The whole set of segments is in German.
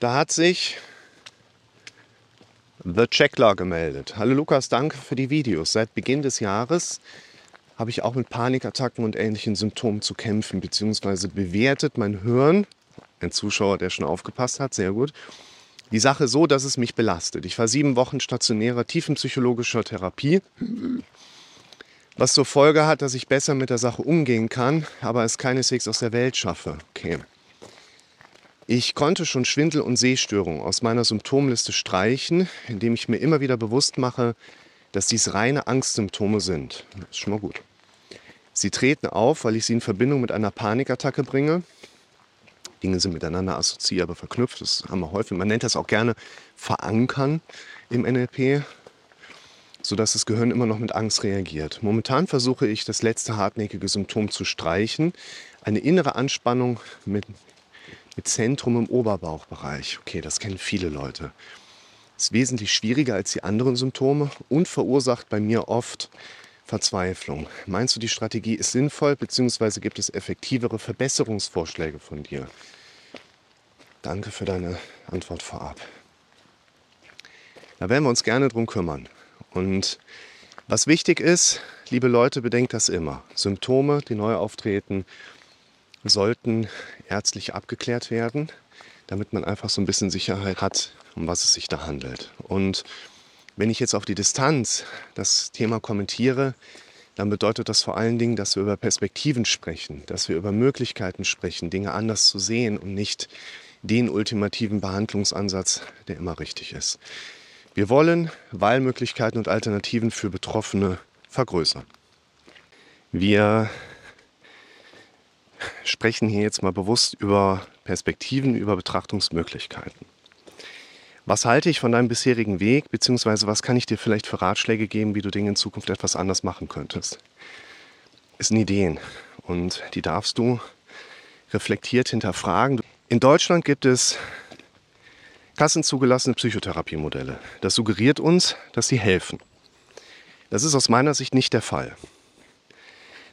Da hat sich The Checkler gemeldet. Hallo Lukas, danke für die Videos. Seit Beginn des Jahres habe ich auch mit Panikattacken und ähnlichen Symptomen zu kämpfen, beziehungsweise bewertet mein Hirn, ein Zuschauer, der schon aufgepasst hat, sehr gut, die Sache so, dass es mich belastet. Ich war sieben Wochen stationärer tiefenpsychologischer Therapie, was zur Folge hat, dass ich besser mit der Sache umgehen kann, aber es keineswegs aus der Welt schaffe. Okay. Ich konnte schon Schwindel und Sehstörungen aus meiner Symptomliste streichen, indem ich mir immer wieder bewusst mache, dass dies reine Angstsymptome sind. Das ist schon mal gut. Sie treten auf, weil ich sie in Verbindung mit einer Panikattacke bringe. Dinge sind miteinander assoziierbar verknüpft. Das haben wir häufig. Man nennt das auch gerne verankern im NLP, sodass das Gehirn immer noch mit Angst reagiert. Momentan versuche ich, das letzte hartnäckige Symptom zu streichen. Eine innere Anspannung mit mit Zentrum im Oberbauchbereich. Okay, das kennen viele Leute. Ist wesentlich schwieriger als die anderen Symptome und verursacht bei mir oft Verzweiflung. Meinst du, die Strategie ist sinnvoll, beziehungsweise gibt es effektivere Verbesserungsvorschläge von dir? Danke für deine Antwort vorab. Da werden wir uns gerne drum kümmern. Und was wichtig ist, liebe Leute, bedenkt das immer. Symptome, die neu auftreten, sollten ärztlich abgeklärt werden, damit man einfach so ein bisschen Sicherheit hat, um was es sich da handelt. Und wenn ich jetzt auf die Distanz das Thema kommentiere, dann bedeutet das vor allen Dingen, dass wir über Perspektiven sprechen, dass wir über Möglichkeiten sprechen, Dinge anders zu sehen und nicht den ultimativen Behandlungsansatz, der immer richtig ist. Wir wollen Wahlmöglichkeiten und Alternativen für Betroffene vergrößern. Wir sprechen hier jetzt mal bewusst über Perspektiven, über Betrachtungsmöglichkeiten. Was halte ich von deinem bisherigen Weg, beziehungsweise was kann ich dir vielleicht für Ratschläge geben, wie du Dinge in Zukunft etwas anders machen könntest? Es sind Ideen und die darfst du reflektiert hinterfragen. In Deutschland gibt es kassenzugelassene Psychotherapiemodelle. Das suggeriert uns, dass sie helfen. Das ist aus meiner Sicht nicht der Fall.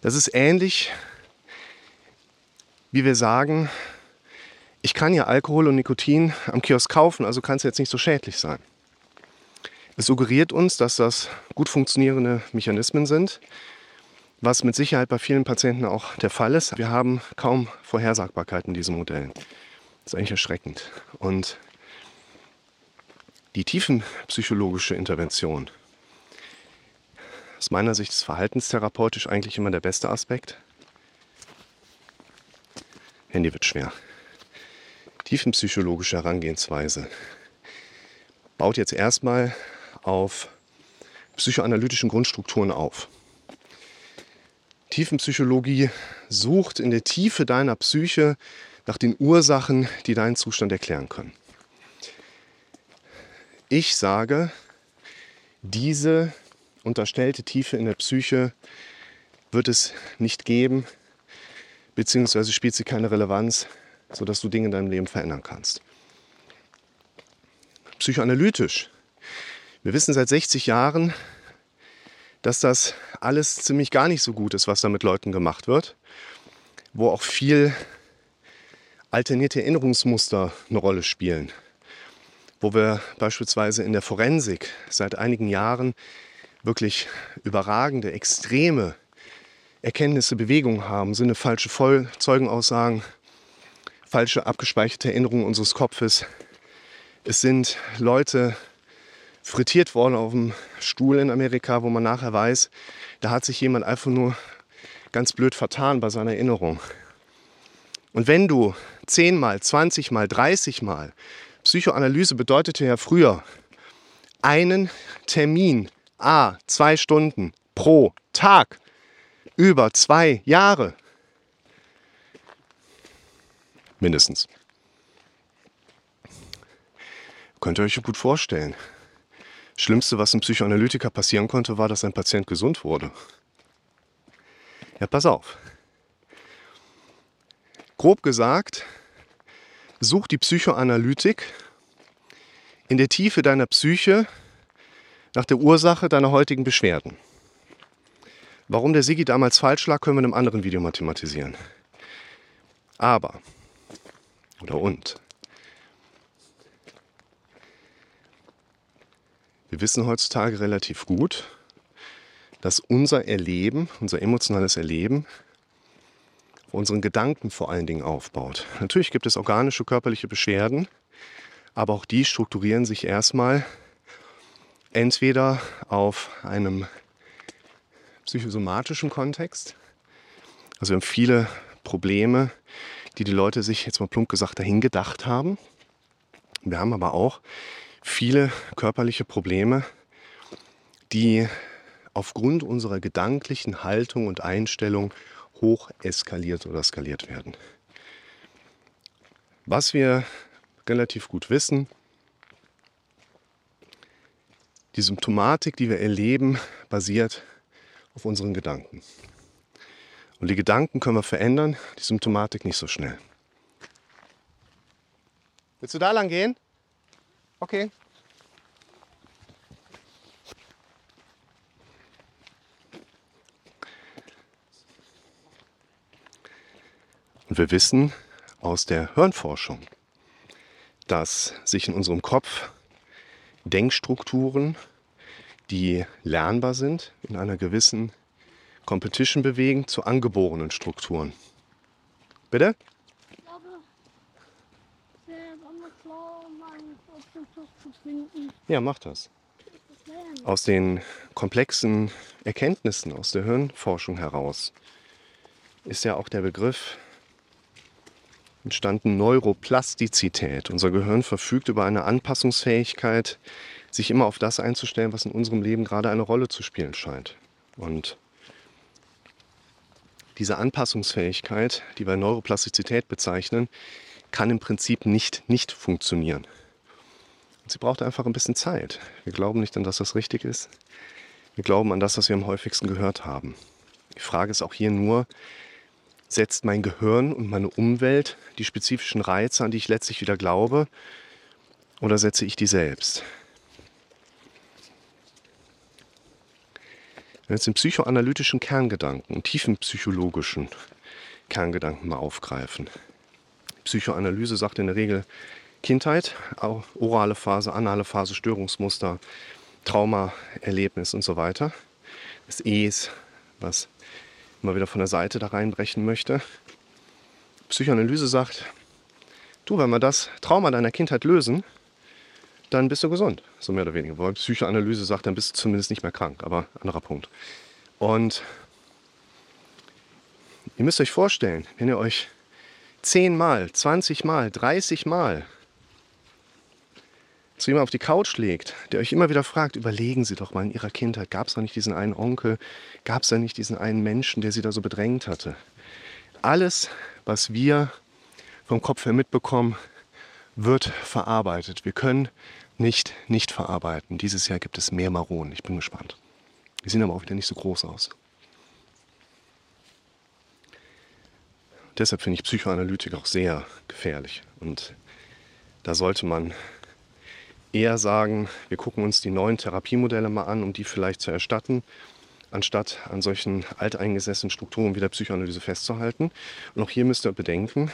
Das ist ähnlich wie wir sagen, ich kann ja Alkohol und Nikotin am Kiosk kaufen, also kann es jetzt nicht so schädlich sein. Es suggeriert uns, dass das gut funktionierende Mechanismen sind, was mit Sicherheit bei vielen Patienten auch der Fall ist. Wir haben kaum Vorhersagbarkeit in diesem Modell. Das ist eigentlich erschreckend. Und die tiefenpsychologische Intervention, aus meiner Sicht ist verhaltenstherapeutisch eigentlich immer der beste Aspekt. Handy wird schwer. Tiefenpsychologische Herangehensweise baut jetzt erstmal auf psychoanalytischen Grundstrukturen auf. Tiefenpsychologie sucht in der Tiefe deiner Psyche nach den Ursachen, die deinen Zustand erklären können. Ich sage, diese unterstellte Tiefe in der Psyche wird es nicht geben, beziehungsweise spielt sie keine Relevanz, sodass du Dinge in deinem Leben verändern kannst. Psychoanalytisch. Wir wissen seit 60 Jahren, dass das alles ziemlich gar nicht so gut ist, was da mit Leuten gemacht wird, wo auch viel alternierte Erinnerungsmuster eine Rolle spielen, wo wir beispielsweise in der Forensik seit einigen Jahren wirklich überragende, extreme Erkenntnisse Bewegung haben, sind falsche Voll Zeugenaussagen, falsche abgespeicherte Erinnerungen unseres Kopfes. Es sind Leute frittiert worden auf dem Stuhl in Amerika, wo man nachher weiß, da hat sich jemand einfach nur ganz blöd vertan bei seiner Erinnerung. Und wenn du zehnmal, zwanzigmal, dreißigmal, Psychoanalyse bedeutete ja früher einen Termin, a, zwei Stunden pro Tag über zwei Jahre. Mindestens. Könnt ihr euch gut vorstellen. Das Schlimmste, was einem Psychoanalytiker passieren konnte, war, dass ein Patient gesund wurde. Ja, pass auf. Grob gesagt, such die Psychoanalytik in der Tiefe deiner Psyche nach der Ursache deiner heutigen Beschwerden. Warum der Sigi damals falsch lag, können wir in einem anderen Video mathematisieren. Aber, oder und, wir wissen heutzutage relativ gut, dass unser Erleben, unser emotionales Erleben, auf unseren Gedanken vor allen Dingen aufbaut. Natürlich gibt es organische körperliche Beschwerden, aber auch die strukturieren sich erstmal entweder auf einem psychosomatischen Kontext. Also wir haben viele Probleme, die die Leute sich jetzt mal plump gesagt dahin gedacht haben. Wir haben aber auch viele körperliche Probleme, die aufgrund unserer gedanklichen Haltung und Einstellung hoch eskaliert oder skaliert werden. Was wir relativ gut wissen, die Symptomatik, die wir erleben, basiert auf unseren Gedanken. Und die Gedanken können wir verändern, die Symptomatik nicht so schnell. Willst du da lang gehen? Okay. Und wir wissen aus der Hirnforschung, dass sich in unserem Kopf Denkstrukturen, die lernbar sind, in einer gewissen Competition bewegen zu angeborenen Strukturen. Bitte? Ich glaube, klar, zu finden. Ja, mach das. Aus den komplexen Erkenntnissen aus der Hirnforschung heraus ist ja auch der Begriff entstanden Neuroplastizität. Unser Gehirn verfügt über eine Anpassungsfähigkeit, sich immer auf das einzustellen, was in unserem Leben gerade eine Rolle zu spielen scheint. Und diese Anpassungsfähigkeit, die wir Neuroplastizität bezeichnen, kann im Prinzip nicht nicht funktionieren. Und sie braucht einfach ein bisschen Zeit. Wir glauben nicht an das, was richtig ist. Wir glauben an das, was wir am häufigsten gehört haben. Die Frage ist auch hier nur, setzt mein Gehirn und meine Umwelt die spezifischen Reize, an die ich letztlich wieder glaube, oder setze ich die selbst? Wenn wir jetzt den psychoanalytischen Kerngedanken und tiefenpsychologischen Kerngedanken mal aufgreifen. Psychoanalyse sagt in der Regel Kindheit, orale Phase, anale Phase, Störungsmuster, Trauma, Erlebnis und so weiter. Das E ist, was mal wieder von der Seite da reinbrechen möchte. Psychoanalyse sagt, du, wenn wir das Trauma deiner Kindheit lösen, dann bist du gesund, so mehr oder weniger. Weil Psychoanalyse sagt, dann bist du zumindest nicht mehr krank, aber anderer Punkt. Und ihr müsst euch vorstellen, wenn ihr euch zehnmal, 20 Mal, 30 Mal zu jemandem auf die Couch legt, der euch immer wieder fragt, überlegen Sie doch mal in Ihrer Kindheit, gab es da nicht diesen einen Onkel, gab es da nicht diesen einen Menschen, der Sie da so bedrängt hatte? Alles, was wir vom Kopf her mitbekommen, wird verarbeitet. Wir können nicht nicht verarbeiten. Dieses Jahr gibt es mehr Maronen. Ich bin gespannt. Die sehen aber auch wieder nicht so groß aus. Deshalb finde ich Psychoanalytik auch sehr gefährlich. Und da sollte man eher sagen, wir gucken uns die neuen Therapiemodelle mal an, um die vielleicht zu erstatten, anstatt an solchen alteingesessenen Strukturen wie der Psychoanalyse festzuhalten. Und auch hier müsst ihr bedenken,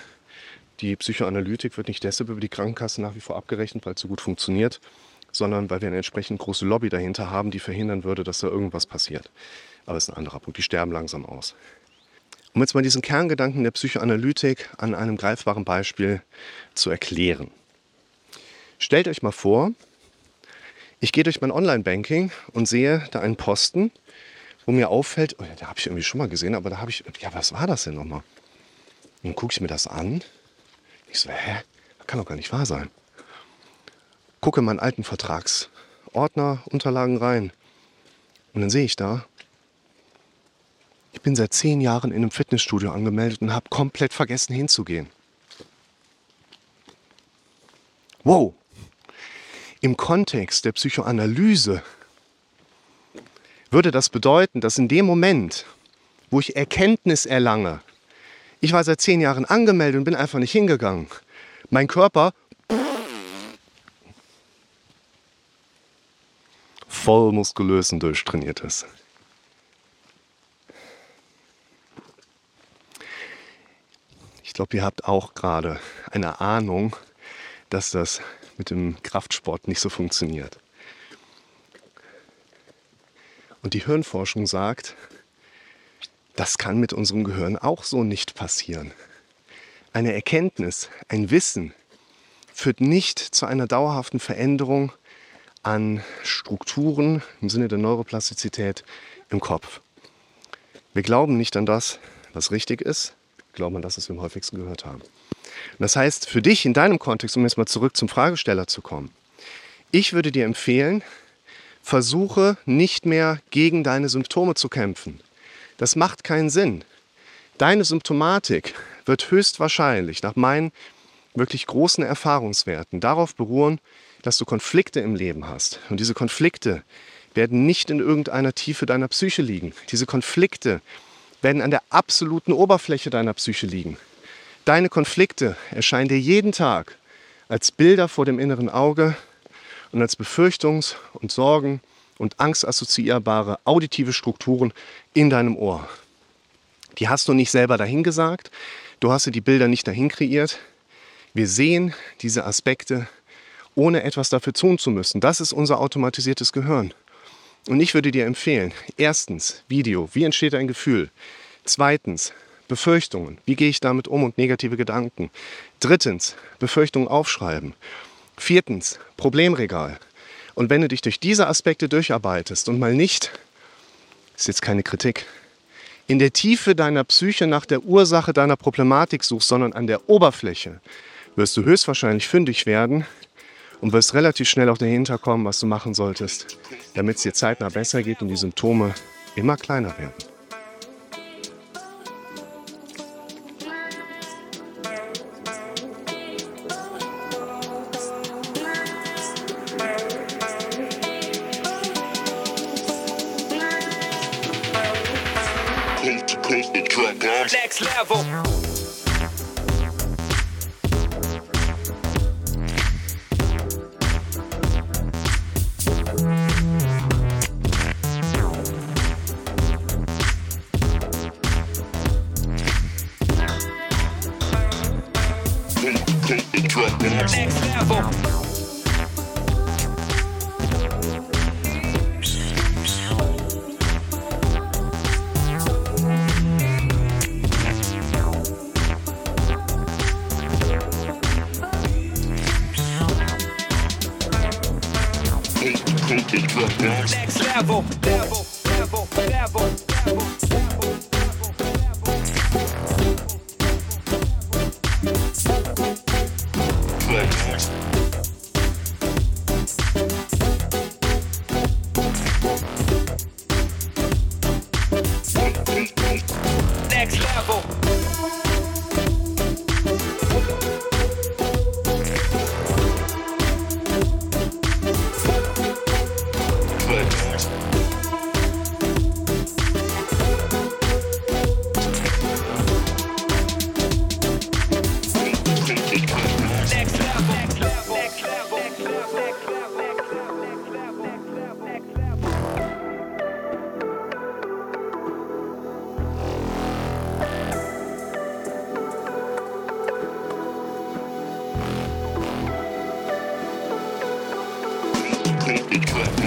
die Psychoanalytik wird nicht deshalb über die Krankenkasse nach wie vor abgerechnet, weil es so gut funktioniert, sondern weil wir eine entsprechend große Lobby dahinter haben, die verhindern würde, dass da irgendwas passiert. Aber das ist ein anderer Punkt. Die sterben langsam aus. Um jetzt mal diesen Kerngedanken der Psychoanalytik an einem greifbaren Beispiel zu erklären. Stellt euch mal vor, ich gehe durch mein Online-Banking und sehe da einen Posten, wo mir auffällt, oh ja, da habe ich irgendwie schon mal gesehen, aber da habe ich, ja, was war das denn nochmal? Dann gucke ich mir das an. Ich so, hä? Das kann doch gar nicht wahr sein. Gucke in meinen alten Vertragsordner, Unterlagen rein. Und dann sehe ich da, ich bin seit zehn Jahren in einem Fitnessstudio angemeldet und habe komplett vergessen hinzugehen. Wow, im Kontext der Psychoanalyse würde das bedeuten, dass in dem Moment, wo ich Erkenntnis erlange, ich war seit zehn Jahren angemeldet und bin einfach nicht hingegangen, mein Körper voll muskulös und durchtrainiert ist. Ich glaube, ihr habt auch gerade eine Ahnung, dass das mit dem Kraftsport nicht so funktioniert. Und die Hirnforschung sagt, das kann mit unserem Gehirn auch so nicht passieren. Eine Erkenntnis, ein Wissen führt nicht zu einer dauerhaften Veränderung an Strukturen im Sinne der Neuroplastizität im Kopf. Wir glauben nicht an das, was richtig ist, wir glauben an das, was wir am häufigsten gehört haben. Und das heißt, für dich in deinem Kontext, um jetzt mal zurück zum Fragesteller zu kommen, ich würde dir empfehlen, versuche nicht mehr gegen deine Symptome zu kämpfen. Das macht keinen Sinn. Deine Symptomatik wird höchstwahrscheinlich nach meinen wirklich großen Erfahrungswerten darauf beruhen, dass du Konflikte im Leben hast. Und diese Konflikte werden nicht in irgendeiner Tiefe deiner Psyche liegen. Diese Konflikte werden an der absoluten Oberfläche deiner Psyche liegen. Deine Konflikte erscheinen dir jeden Tag als Bilder vor dem inneren Auge und als Befürchtungs- und Sorgen- und angstassoziierbare auditive Strukturen in deinem Ohr. Die hast du nicht selber dahingesagt, du hast dir die Bilder nicht dahin kreiert. Wir sehen diese Aspekte, ohne etwas dafür tun zu müssen. Das ist unser automatisiertes Gehirn. Und ich würde dir empfehlen, erstens Video, wie entsteht ein Gefühl? Zweitens Befürchtungen, wie gehe ich damit um und negative Gedanken? Drittens Befürchtungen aufschreiben. Viertens Problemregal. Und wenn du dich durch diese Aspekte durcharbeitest und mal nicht, ist jetzt keine Kritik, in der Tiefe deiner Psyche nach der Ursache deiner Problematik suchst, sondern an der Oberfläche, wirst du höchstwahrscheinlich fündig werden und wirst relativ schnell auch dahinter kommen, was du machen solltest, damit es dir zeitnah besser geht und die Symptome immer kleiner werden. Next level. Next level, level, level, level.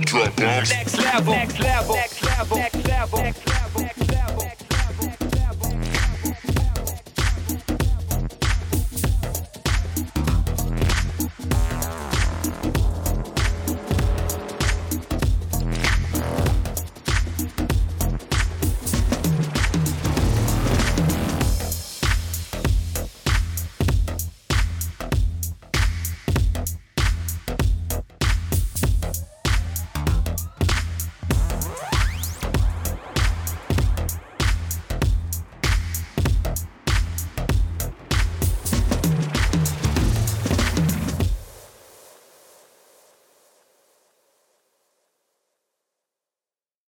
Next level. Next level. Next level. Next level. Next level.